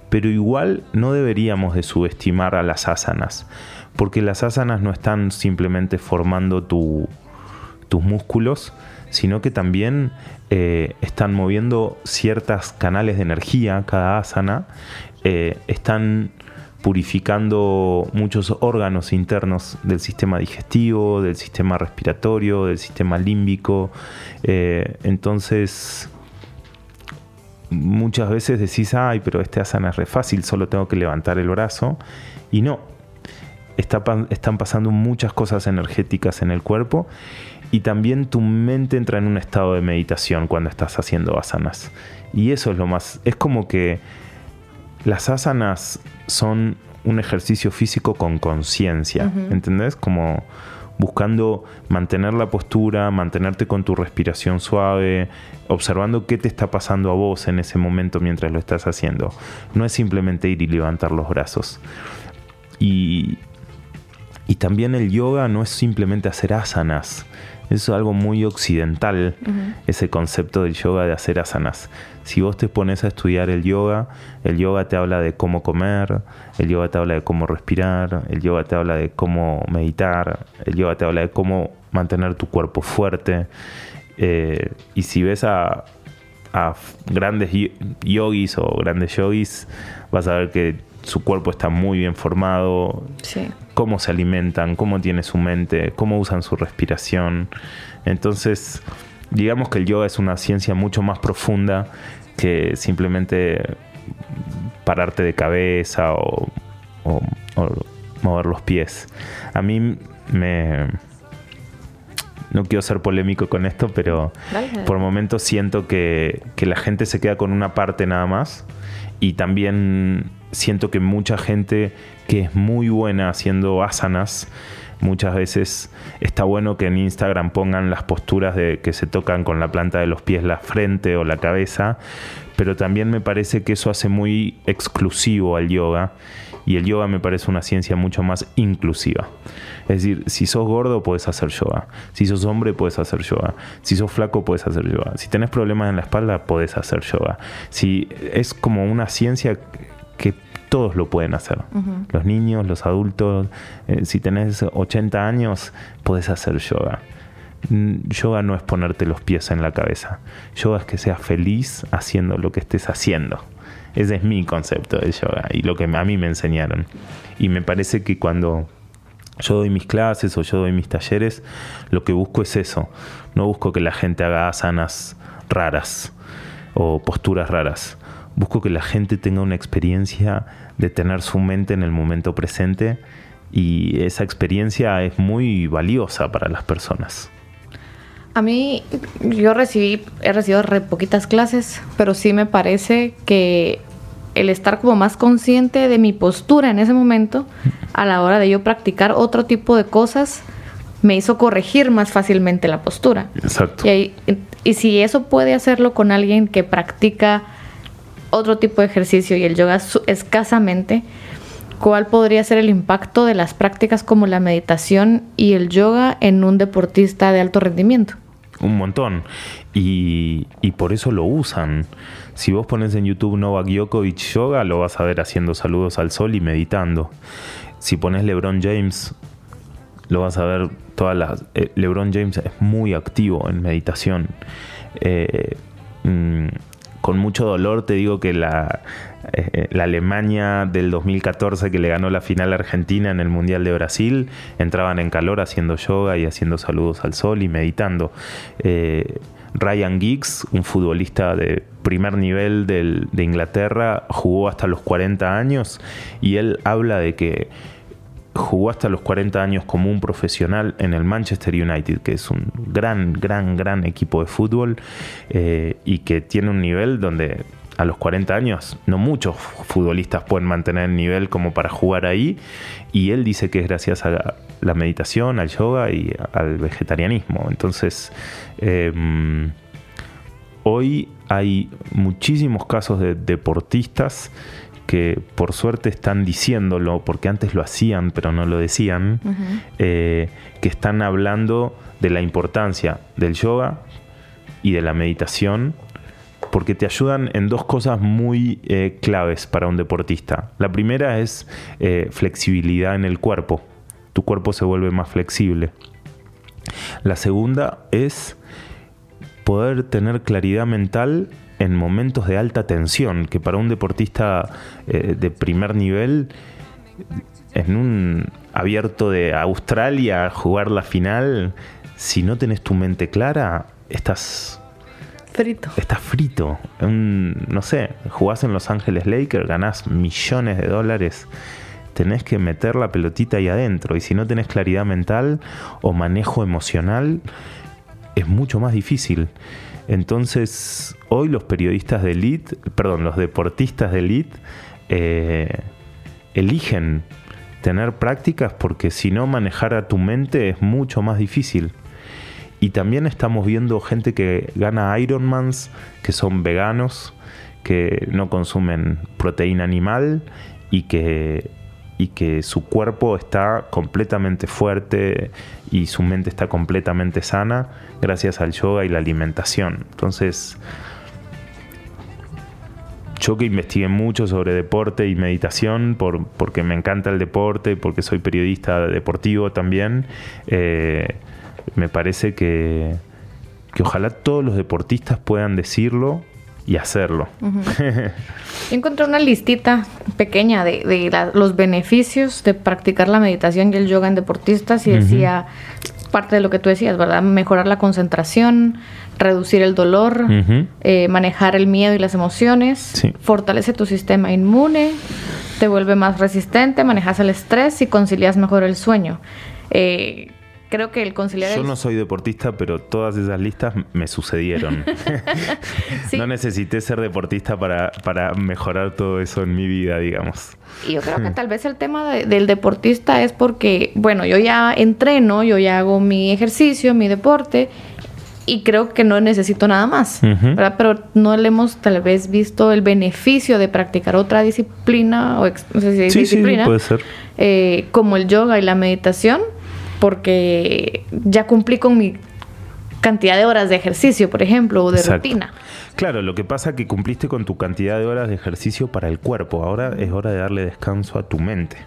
Pero igual no deberíamos de subestimar a las asanas, porque las asanas no están simplemente formando tus músculos, sino que también eh, están moviendo ciertas canales de energía, cada asana, eh, están purificando muchos órganos internos del sistema digestivo, del sistema respiratorio, del sistema límbico. Eh, entonces, muchas veces decís, ay, pero este asana es re fácil, solo tengo que levantar el brazo. Y no, están pasando muchas cosas energéticas en el cuerpo y también tu mente entra en un estado de meditación cuando estás haciendo asanas. Y eso es lo más, es como que las asanas son un ejercicio físico con conciencia, ¿entendés? Como buscando mantener la postura, mantenerte con tu respiración suave, observando qué te está pasando a vos en ese momento mientras lo estás haciendo. No es simplemente ir y levantar los brazos. Y, y también el yoga no es simplemente hacer asanas. Es algo muy occidental, ese concepto del yoga de hacer asanas. Si vos te pones a estudiar el yoga, el yoga te habla de cómo comer, el yoga te habla de cómo respirar, el yoga te habla de cómo meditar, el yoga te habla de cómo mantener tu cuerpo fuerte. Eh, y si ves a, grandes yogis o grandes yogis, vas a ver que su cuerpo está muy bien formado, cómo se alimentan, cómo tiene su mente, cómo usan su respiración. Entonces, digamos que el yoga es una ciencia mucho más profunda que simplemente pararte de cabeza o, mover los pies. A mí me... No quiero ser polémico con esto, pero por momentos siento que, que la gente se queda con una parte nada más y también siento que mucha gente que es muy buena haciendo asanas Muchas veces está bueno que en Instagram pongan las posturas de que se tocan con la planta de los pies la frente o la cabeza, pero también me parece que eso hace muy exclusivo al yoga y el yoga me parece una ciencia mucho más inclusiva. Es decir, si sos gordo puedes hacer yoga, si sos hombre puedes hacer yoga, si sos flaco puedes hacer yoga, si tenés problemas en la espalda puedes hacer yoga. Si es como una ciencia que todos lo pueden hacer. Los niños, los adultos, eh, si tenés 80 años, podés hacer yoga. Mm, yoga no es ponerte los pies en la cabeza. Yoga es que seas feliz haciendo lo que estés haciendo. Ese es mi concepto de yoga y lo que a mí me enseñaron. Y me parece que cuando yo doy mis clases o yo doy mis talleres, lo que busco es eso. No busco que la gente haga asanas raras o posturas raras. Busco que la gente tenga una experiencia de tener su mente en el momento presente y esa experiencia es muy valiosa para las personas. A mí, yo recibí, he recibido re poquitas clases, pero sí me parece que el estar como más consciente de mi postura en ese momento, a la hora de yo practicar otro tipo de cosas, me hizo corregir más fácilmente la postura. Exacto. Y, y si eso puede hacerlo con alguien que practica otro tipo de ejercicio y el yoga escasamente, ¿cuál podría ser el impacto de las prácticas como la meditación y el yoga en un deportista de alto rendimiento? Un montón. Y, y por eso lo usan. Si vos pones en YouTube Novak Djokovic Yoga, lo vas a ver haciendo saludos al sol y meditando. Si pones LeBron James, lo vas a ver todas las... Eh, LeBron James es muy activo en meditación. Eh, mm, con mucho dolor te digo que la, eh, Alemania del 2014 que le ganó la final a Argentina en el Mundial de Brasil, entraban en calor haciendo yoga y haciendo saludos al sol y meditando. Ryan Giggs, un futbolista de primer nivel de Inglaterra, jugó hasta los 40 años y él habla de que jugó hasta los 40 años como un profesional en el Manchester United, que es un gran, gran, gran equipo de fútbol eh, y que tiene un nivel donde a los 40 años no muchos futbolistas pueden mantener el nivel como para jugar ahí y él dice que es gracias a la meditación, al yoga y al vegetarianismo. Entonces, em, hoy hay muchísimos casos de deportistas que por suerte están diciéndolo, porque antes lo hacían pero no lo decían, eh, que están hablando de la importancia del yoga y de la meditación porque te ayudan en dos cosas muy eh, claves para un deportista. La primera es eh, flexibilidad en el cuerpo. Tu cuerpo se vuelve más flexible. La segunda es poder tener claridad mental en momentos de alta tensión, que para un deportista eh, de primer nivel, en un abierto de Australia, jugar la final, si no tenés tu mente clara, estás Frito. Estás frito. no sé, jugás en Los Ángeles Lakers, ganás millones de dólares. Tenés que meter la pelotita ahí adentro. Y si no tenés claridad mental o manejo emocional, es mucho más difícil. Entonces, hoy los periodistas de elite, perdón, los deportistas de elite, eh, eligen tener prácticas porque si no manejar a tu mente es mucho más difícil. Y también estamos viendo gente que gana Ironmans, que son veganos, que no consumen proteína animal y que, y que su cuerpo está completamente fuerte y su mente está completamente sana gracias al yoga y la alimentación. Entonces, yo que investigué mucho sobre deporte y meditación por, porque me encanta el deporte, porque soy periodista deportivo también. Eh, me parece que, ojalá todos los deportistas puedan decirlo y hacerlo. Yo encontré una listita pequeña de, los beneficios de practicar la meditación y el yoga en deportistas y decía parte de lo que tú decías, ¿verdad? Mejorar la concentración, reducir el dolor, eh, manejar el miedo y las emociones, fortalece tu sistema inmune, te vuelve más resistente, manejas el estrés y concilias mejor el sueño. Eh, creo que el conciliar... Yo no soy deportista, pero todas esas listas me sucedieron. No necesité ser deportista para, para mejorar todo eso en mi vida, digamos. Y yo creo que tal vez el tema del deportista es porque, bueno, yo ya entreno, yo ya hago mi ejercicio, mi deporte, y creo que no necesito nada más, ¿verdad? Pero no le hemos tal vez visto el beneficio de practicar otra disciplina, o no sé si disciplina, puede ser. Eh, como el yoga y la meditación, porque ya cumplí con mi cantidad de horas de ejercicio, por ejemplo, o de rutina. Claro, lo que pasa es que cumpliste con tu cantidad de horas de ejercicio para el cuerpo. Ahora es hora de darle descanso a tu mente.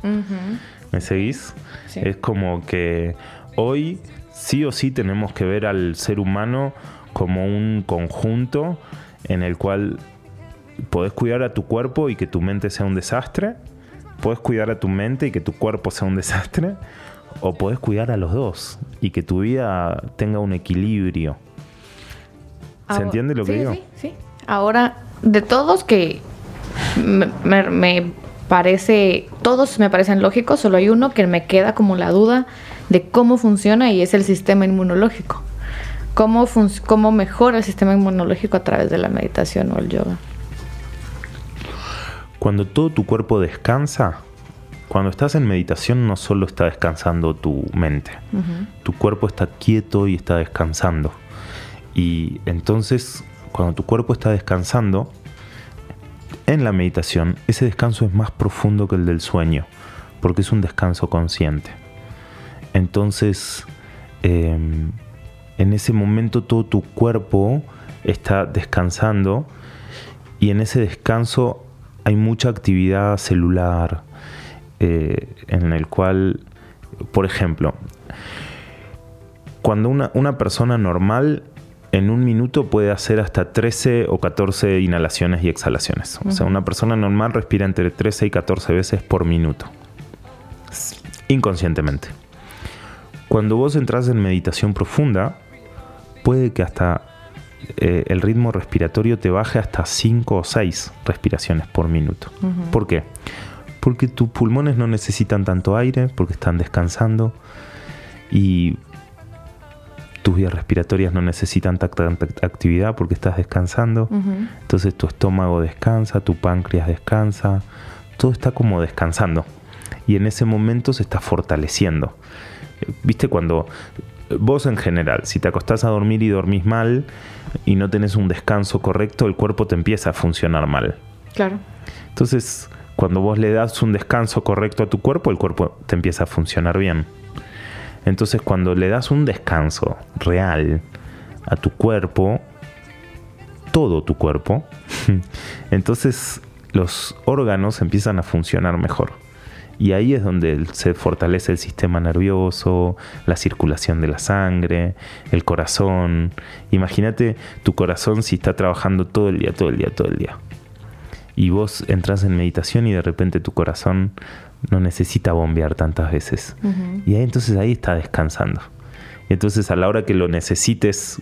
¿Me seguís? Es como que hoy sí o sí tenemos que ver al ser humano como un conjunto en el cual podés cuidar a tu cuerpo y que tu mente sea un desastre. Puedes cuidar a tu mente y que tu cuerpo sea un desastre o podés cuidar a los dos y que tu vida tenga un equilibrio. ¿Se entiende lo que digo? Sí, sí. Ahora, de todos que me, parece, todos me parecen lógicos, solo hay uno que me queda como la duda de cómo funciona y es el sistema inmunológico. ¿Cómo, cómo mejora el sistema inmunológico a través de la meditación o el yoga? Cuando todo tu cuerpo descansa, cuando estás en meditación no solo está descansando tu mente, tu cuerpo está quieto y está descansando. Y entonces, cuando tu cuerpo está descansando, en la meditación, ese descanso es más profundo que el del sueño, porque es un descanso consciente. Entonces, em, en ese momento todo tu cuerpo está descansando y en ese descanso hay mucha actividad celular, eh, en el cual, por ejemplo, cuando una, una, persona normal en un minuto puede hacer hasta 13 o 14 inhalaciones y exhalaciones. O sea, una persona normal respira entre 13 y 14 veces por minuto, inconscientemente. Cuando vos entras en meditación profunda, puede que hasta eh, el ritmo respiratorio te baje hasta 5 o 6 respiraciones por minuto. ¿Por qué? Porque tus pulmones no necesitan tanto aire, porque están descansando y tus vías respiratorias no necesitan tanta actividad porque estás descansando. Entonces tu estómago descansa, tu páncreas descansa, todo está como descansando. Y en ese momento se está fortaleciendo. ¿Viste cuando vos en general, si te acostás a dormir y dormís mal y no tenés un descanso correcto, el cuerpo te empieza a funcionar mal. Claro. Entonces, cuando vos le das un descanso correcto a tu cuerpo, el cuerpo te empieza a funcionar bien. Entonces cuando le das un descanso real a tu cuerpo, todo tu cuerpo, entonces los órganos empiezan a funcionar mejor. Y ahí es donde se fortalece el sistema nervioso, la circulación de la sangre, el corazón. Imagínate tu corazón si está trabajando todo el día, todo el día, todo el día y vos entras en meditación y de repente tu corazón no necesita bombear tantas veces. Y ahí entonces ahí está descansando. Y entonces a la hora que lo necesites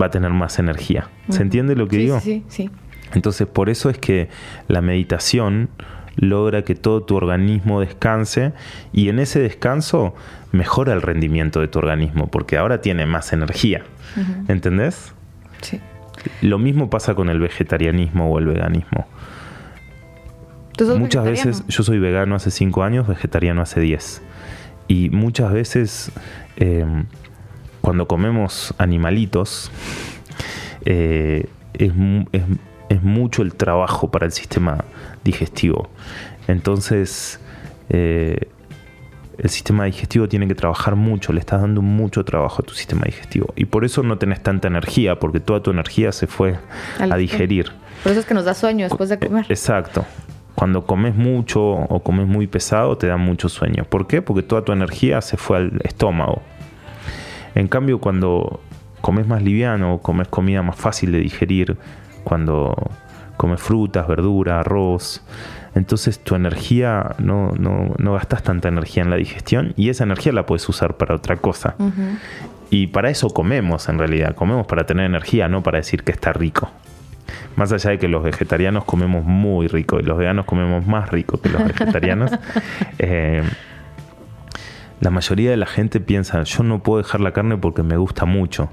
va a tener más energía. ¿Se entiende lo que digo? Sí, sí. Entonces por eso es que la meditación logra que todo tu organismo descanse y en ese descanso mejora el rendimiento de tu organismo porque ahora tiene más energía. ¿Entendés? Sí. Lo mismo pasa con el vegetarianismo o el veganismo. muchas veces, yo soy vegano hace 5 años, vegetariano hace 10. Y muchas veces, em, cuando comemos animalitos, eh, es, mucho el trabajo para el sistema digestivo. Entonces, eh, el sistema digestivo tiene que trabajar mucho, le estás dando mucho trabajo a tu sistema digestivo. Y por eso no tenés tanta energía, porque toda tu energía se fue a digerir. Por eso es que nos da sueño después de comer. Exacto. Cuando comes mucho o comes muy pesado, te da mucho sueño. ¿Por qué? Porque toda tu energía se fue al estómago. En cambio, cuando comes más liviano, comes comida más fácil de digerir, cuando comes frutas, verdura, arroz, entonces tu energía, no, no, gastas tanta energía en la digestión y esa energía la puedes usar para otra cosa. Y para eso comemos en realidad, comemos para tener energía, no para decir que está rico. Más allá de que los vegetarianos comemos muy rico y los veganos comemos más rico que los vegetarianos, eh, la mayoría de la gente piensa, yo no puedo dejar la carne porque me gusta mucho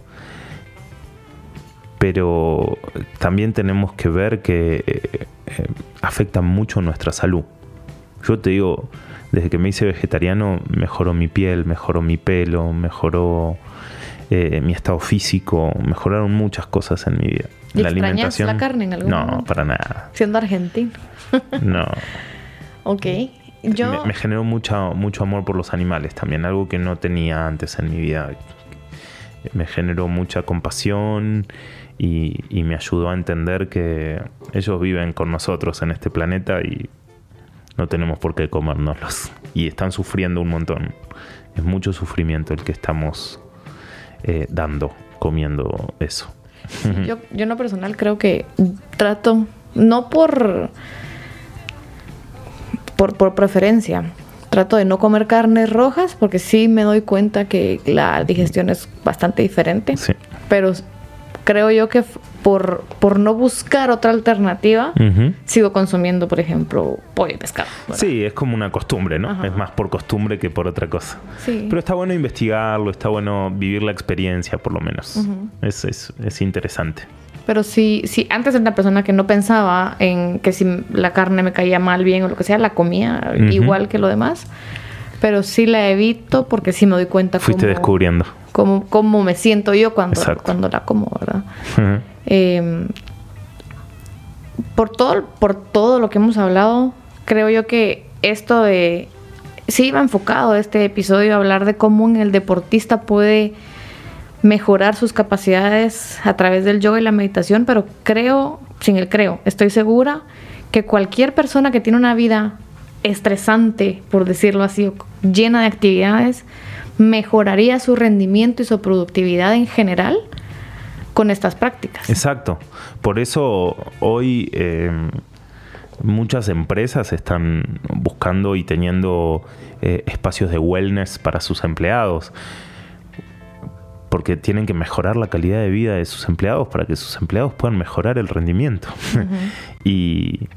pero también tenemos que ver que eh, eh, afectan mucho nuestra salud. Yo te digo, desde que me hice vegetariano mejoró mi piel, mejoró mi pelo, mejoró eh, mi estado físico, mejoraron muchas cosas en mi vida. ¿Y la alimentación. la carne en algún No, para nada. Siendo argentino. no. Ok. Yo... Me, generó mucho, mucho amor por los animales también, algo que no tenía antes en mi vida. Me generó mucha compasión y, me ayudó a entender que ellos viven con nosotros en este planeta y no tenemos por qué comérnoslos. Y están sufriendo un montón. Es mucho sufrimiento el que estamos eh, dando, comiendo eso. yo, yo en lo personal creo que trato, no por, por, por preferencia, trato de no comer carnes rojas porque sí me doy cuenta que la digestión es bastante diferente. Sí. Pero creo yo que por, por no buscar otra alternativa, sigo consumiendo, por ejemplo, pollo y pescado. ¿verdad? Sí, es como una costumbre, ¿no? Ajá. Es más por costumbre que por otra cosa. Sí. Pero está bueno investigarlo, está bueno vivir la experiencia, por lo menos. es, es, es interesante. Pero sí, sí, antes era una persona que no pensaba en que si la carne me caía mal, bien o lo que sea, la comía igual que lo demás. Pero sí la evito porque sí me doy cuenta Fuiste cómo, descubriendo. cómo, cómo me siento yo cuando, Exacto. cuando la como, ¿verdad? Eh, por, todo, por todo lo que hemos hablado, creo yo que esto de... Sí iba enfocado este episodio a hablar de cómo un- el deportista puede mejorar sus capacidades a través del yoga y la meditación, pero creo, sin el creo, estoy segura que cualquier persona que tiene una vida estresante, por decirlo así, o llena de actividades, mejoraría su rendimiento y su productividad en general con estas prácticas. Exacto. Por eso hoy eh, muchas empresas están buscando y teniendo eh, espacios de wellness para sus empleados. Porque tienen que mejorar la calidad de vida de sus empleados para que sus empleados puedan mejorar el rendimiento. y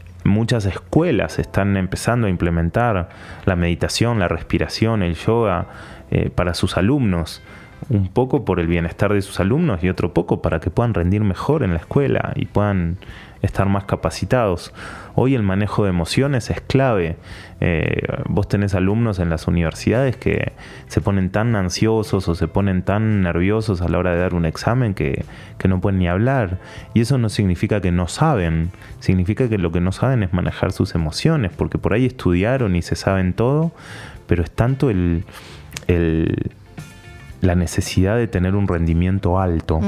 muchas escuelas están empezando a implementar la meditación, la respiración, el yoga eh, para sus alumnos. Un poco por el bienestar de sus alumnos y otro poco para que puedan rendir mejor en la escuela y puedan estar más capacitados. Hoy el manejo de emociones es clave. Eh, vos tenés alumnos en las universidades que se ponen tan ansiosos o se ponen tan nerviosos a la hora de dar un examen que, que no pueden ni hablar. Y eso no significa que no saben, significa que lo que no saben es manejar sus emociones, porque por ahí estudiaron y se saben todo, pero es tanto el, el la necesidad de tener un rendimiento alto.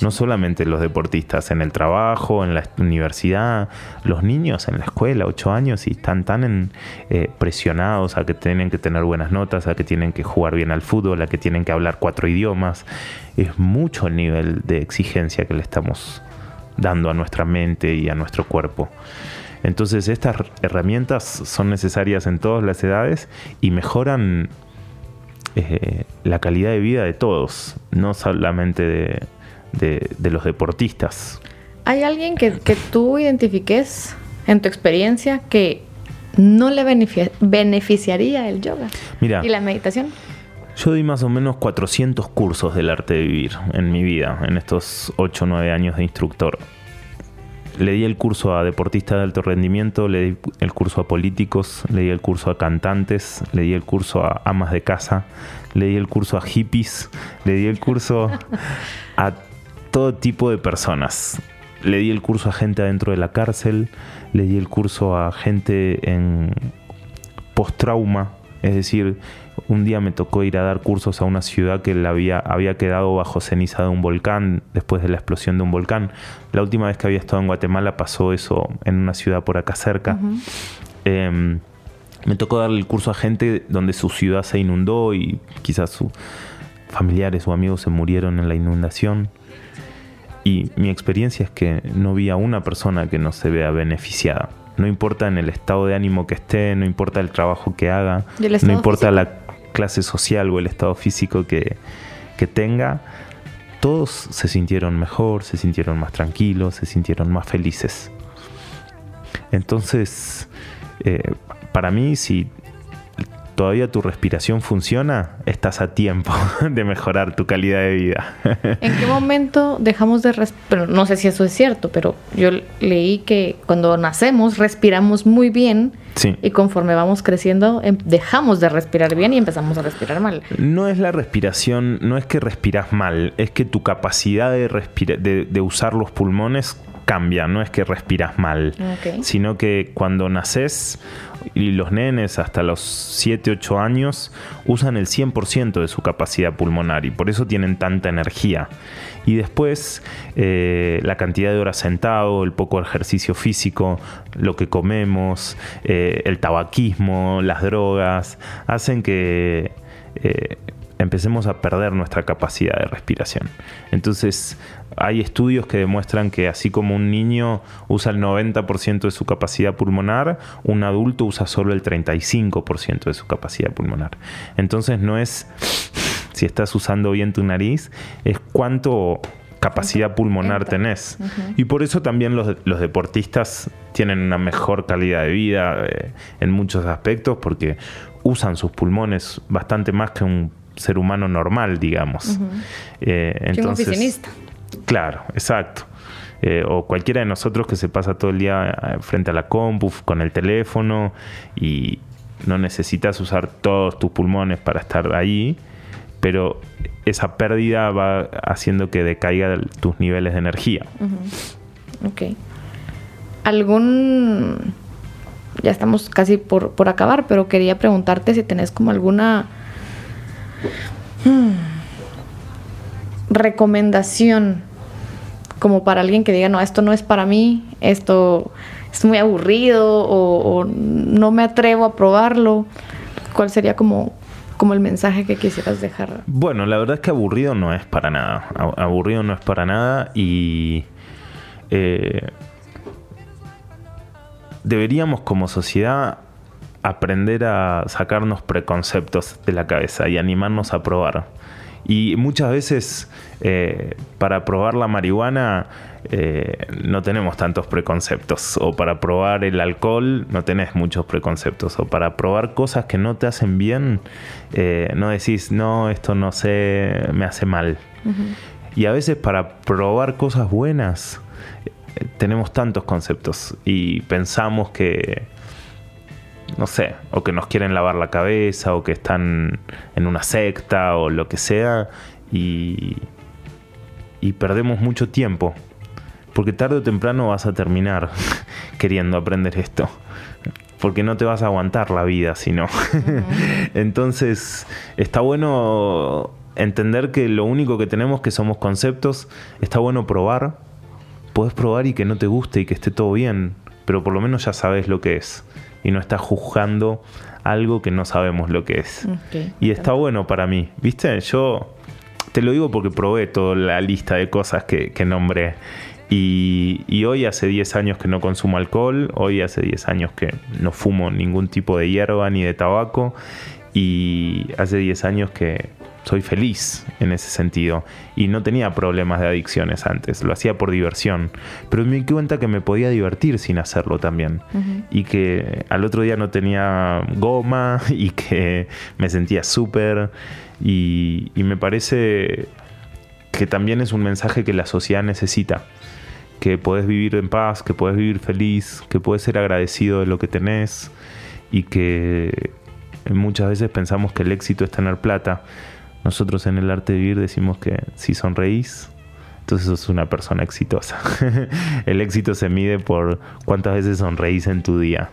No solamente los deportistas, en el trabajo, en la universidad, los niños en la escuela, 8 años, y están tan eh, presionados a que tienen que tener buenas notas, a que tienen que jugar bien al fútbol, a que tienen que hablar cuatro idiomas. Es mucho el nivel de exigencia que le estamos dando a nuestra mente y a nuestro cuerpo. Entonces estas herramientas son necesarias en todas las edades y mejoran eh, la calidad de vida de todos, no solamente de, de- de los deportistas. ¿Hay alguien que, que tú identifiques en tu experiencia que no le benefi- beneficiaría el yoga Mira, y la meditación? yo di más o menos 400 cursos del arte de vivir en mi vida, en estos 8 o 9 años de instructor. Le di el curso a deportistas de alto rendimiento, le di el curso a políticos, le di el curso a cantantes, le di el curso a amas de casa, le di el curso a hippies, le di el curso a todo tipo de personas. Le di el curso a gente adentro de la cárcel, le di el curso a gente en post-trauma, es decir, un día me tocó ir a dar cursos a una ciudad que la había, había quedado bajo ceniza de un volcán después de la explosión de un volcán. La última vez que había estado en Guatemala pasó eso en una ciudad por acá cerca. Eh, me tocó darle el curso a gente donde su ciudad se inundó y quizás sus familiares o amigos se murieron en la inundación. Y mi experiencia es que no vi a una persona que no se vea beneficiada. No importa en el estado de ánimo que esté, no importa el trabajo que haga, ¿Y el no importa físico? la clase social o el estado físico que, que tenga, todos se sintieron mejor, se sintieron más tranquilos, se sintieron más felices. Entonces, eh, para mí, si todavía tu respiración funciona, estás a tiempo de mejorar tu calidad de vida. ¿En qué momento dejamos de respirar? No sé si eso es cierto, pero yo leí que cuando nacemos respiramos muy bien sí. y conforme vamos creciendo em- dejamos de respirar bien y empezamos a respirar mal. No es la respiración, no es que respiras mal, es que tu capacidad de, de, de usar los pulmones cambia, no es que respiras mal, sino que cuando naces y los nenes hasta los 7, 8 años usan el 100% de su capacidad pulmonar y por eso tienen tanta energía. Y después eh, la cantidad de horas sentado, el poco ejercicio físico, lo que comemos, eh, el tabaquismo, las drogas, hacen que eh, empecemos a perder nuestra capacidad de respiración. Entonces, hay estudios que demuestran que así como un niño usa el 90% de su capacidad pulmonar, un adulto usa solo el 35% de su capacidad pulmonar. Entonces, no es si estás usando bien tu nariz, es cuánto capacidad pulmonar tenés. Y por eso también los, deportistas tienen una mejor calidad de vida eh, en muchos aspectos, porque usan sus pulmones bastante más que un ser humano normal, digamos. Eh, entonces, un oficinista. Claro, exacto. Eh, o cualquiera de nosotros que se pasa todo el día frente a la compu, con el teléfono y no necesitas usar todos tus pulmones para estar ahí pero esa pérdida va haciendo que decaiga tus niveles de energía. Ok. ¿Algún... Ya estamos casi por, acabar, pero quería preguntarte si tenés como alguna hmm, recomendación como para alguien que diga, no, esto no es para mí, esto es muy aburrido o, no me atrevo a probarlo. ¿Cuál sería como como el mensaje que quisieras dejar? Bueno, la verdad es que aburrido no es para nada. Aburrido no es para nada y eh, deberíamos como sociedad aprender a sacarnos preconceptos de la cabeza y animarnos a probar. Y muchas veces eh, para probar la marihuana eh, no tenemos tantos preconceptos. O para probar el alcohol no tenés muchos preconceptos. O para probar cosas que no te hacen bien, eh, no decís, no, esto no sé, me hace mal. Y a veces para probar cosas buenas tenemos tantos conceptos y pensamos que no sé, o que nos quieren lavar la cabeza, o que están en una secta, o lo que sea, y, y perdemos mucho tiempo, porque tarde o temprano vas a terminar queriendo aprender esto, porque no te vas a aguantar la vida, sino. Entonces, está bueno entender que lo único que tenemos que somos conceptos, está bueno probar, puedes probar y que no te guste y que esté todo bien, pero por lo menos ya sabes lo que es y no está juzgando algo que no sabemos lo que es. y está bueno para mí, ¿viste? Yo te lo digo porque probé toda la lista de cosas que, nombré. Y, y, hoy hace 10 años que no consumo alcohol, hoy hace 10 años que no fumo ningún tipo de hierba ni de tabaco y hace 10 años que, soy feliz en ese sentido. Y no tenía problemas de adicciones antes, lo hacía por diversión, pero me di cuenta que me podía divertir sin hacerlo también. Y que al otro día no tenía goma y que me sentía súper. Y, y me parece que también es un mensaje que la sociedad necesita. Que puedes vivir en paz, que puedes vivir feliz, que puedes ser agradecido de lo que tenés. Y que muchas veces pensamos que el éxito es tener plata nosotros en el arte de vivir decimos que si sonreís, entonces sos una persona exitosa. el éxito se mide por cuántas veces sonreís en tu día.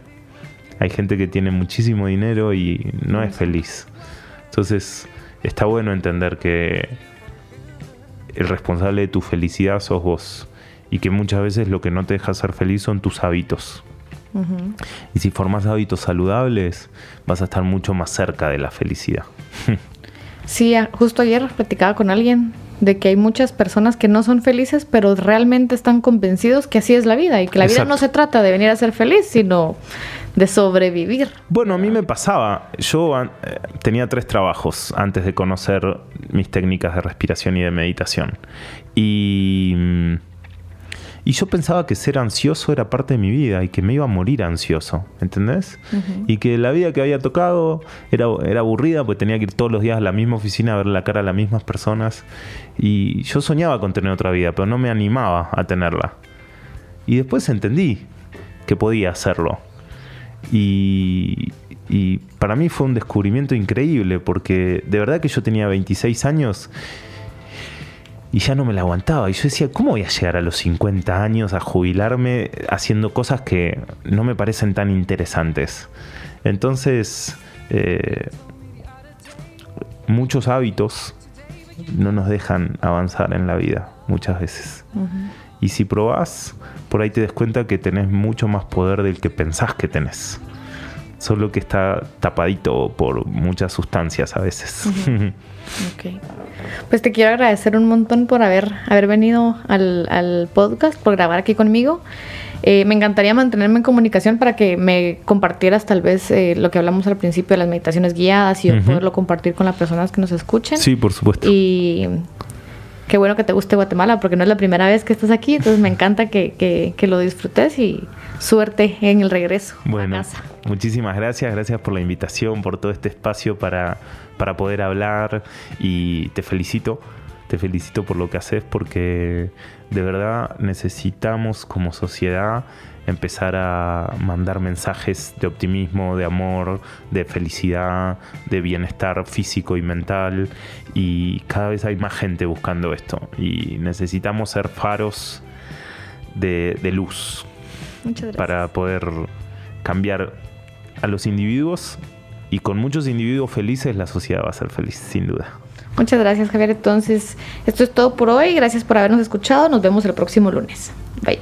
Hay gente que tiene muchísimo dinero y no es feliz. Entonces está bueno entender que el responsable de tu felicidad sos vos y que muchas veces lo que no te deja ser feliz son tus hábitos. Y si formas hábitos saludables, vas a estar mucho más cerca de la felicidad. Sí, justo ayer platicaba con alguien de que hay muchas personas que no son felices, pero realmente están convencidos que así es la vida y que la vida no se trata de venir a ser feliz, sino de sobrevivir. Bueno, a mí me pasaba. Yo eh, tenía tres trabajos antes de conocer mis técnicas de respiración y de meditación. Y mm, y yo pensaba que ser ansioso era parte de mi vida y que me iba a morir ansioso, ¿entendés? Y que la vida que había tocado era, era aburrida porque tenía que ir todos los días a la misma oficina a ver la cara a las mismas personas. Y yo soñaba con tener otra vida, pero no me animaba a tenerla. Y después entendí que podía hacerlo. Y, y para mí fue un descubrimiento increíble porque de verdad que yo tenía 26 años y ya no me la aguantaba. Y yo decía, ¿cómo voy a llegar a los 50 años a jubilarme haciendo cosas que no me parecen tan interesantes? Entonces, eh, muchos hábitos no nos dejan avanzar en la vida muchas veces. Y si probás, por ahí te des cuenta que tenés mucho más poder del que pensás que tenés. Solo que está tapadito por muchas sustancias a veces. Ok. Pues te quiero agradecer un montón por haber, haber venido al, podcast, por grabar aquí conmigo. Eh, me encantaría mantenerme en comunicación para que me compartieras tal vez eh, lo que hablamos al principio de las meditaciones guiadas y poderlo compartir con las personas que nos escuchen. Sí, por supuesto. Y qué bueno que te guste Guatemala, porque no es la primera vez que estás aquí, entonces me encanta que, lo disfrutes y suerte en el regreso. Bueno, muchísimas gracias, gracias por la invitación, por todo este espacio para, para poder hablar y te felicito, te felicito por lo que haces porque de verdad necesitamos como sociedad empezar a mandar mensajes de optimismo, de amor, de felicidad, de bienestar físico y mental. Y cada vez hay más gente buscando esto. Y necesitamos ser faros de, luz para poder cambiar a los individuos. Y con muchos individuos felices la sociedad va a ser feliz, sin duda. Muchas gracias, Javier. Entonces, esto es todo por hoy. Gracias por habernos escuchado. Nos vemos el próximo lunes. Bye.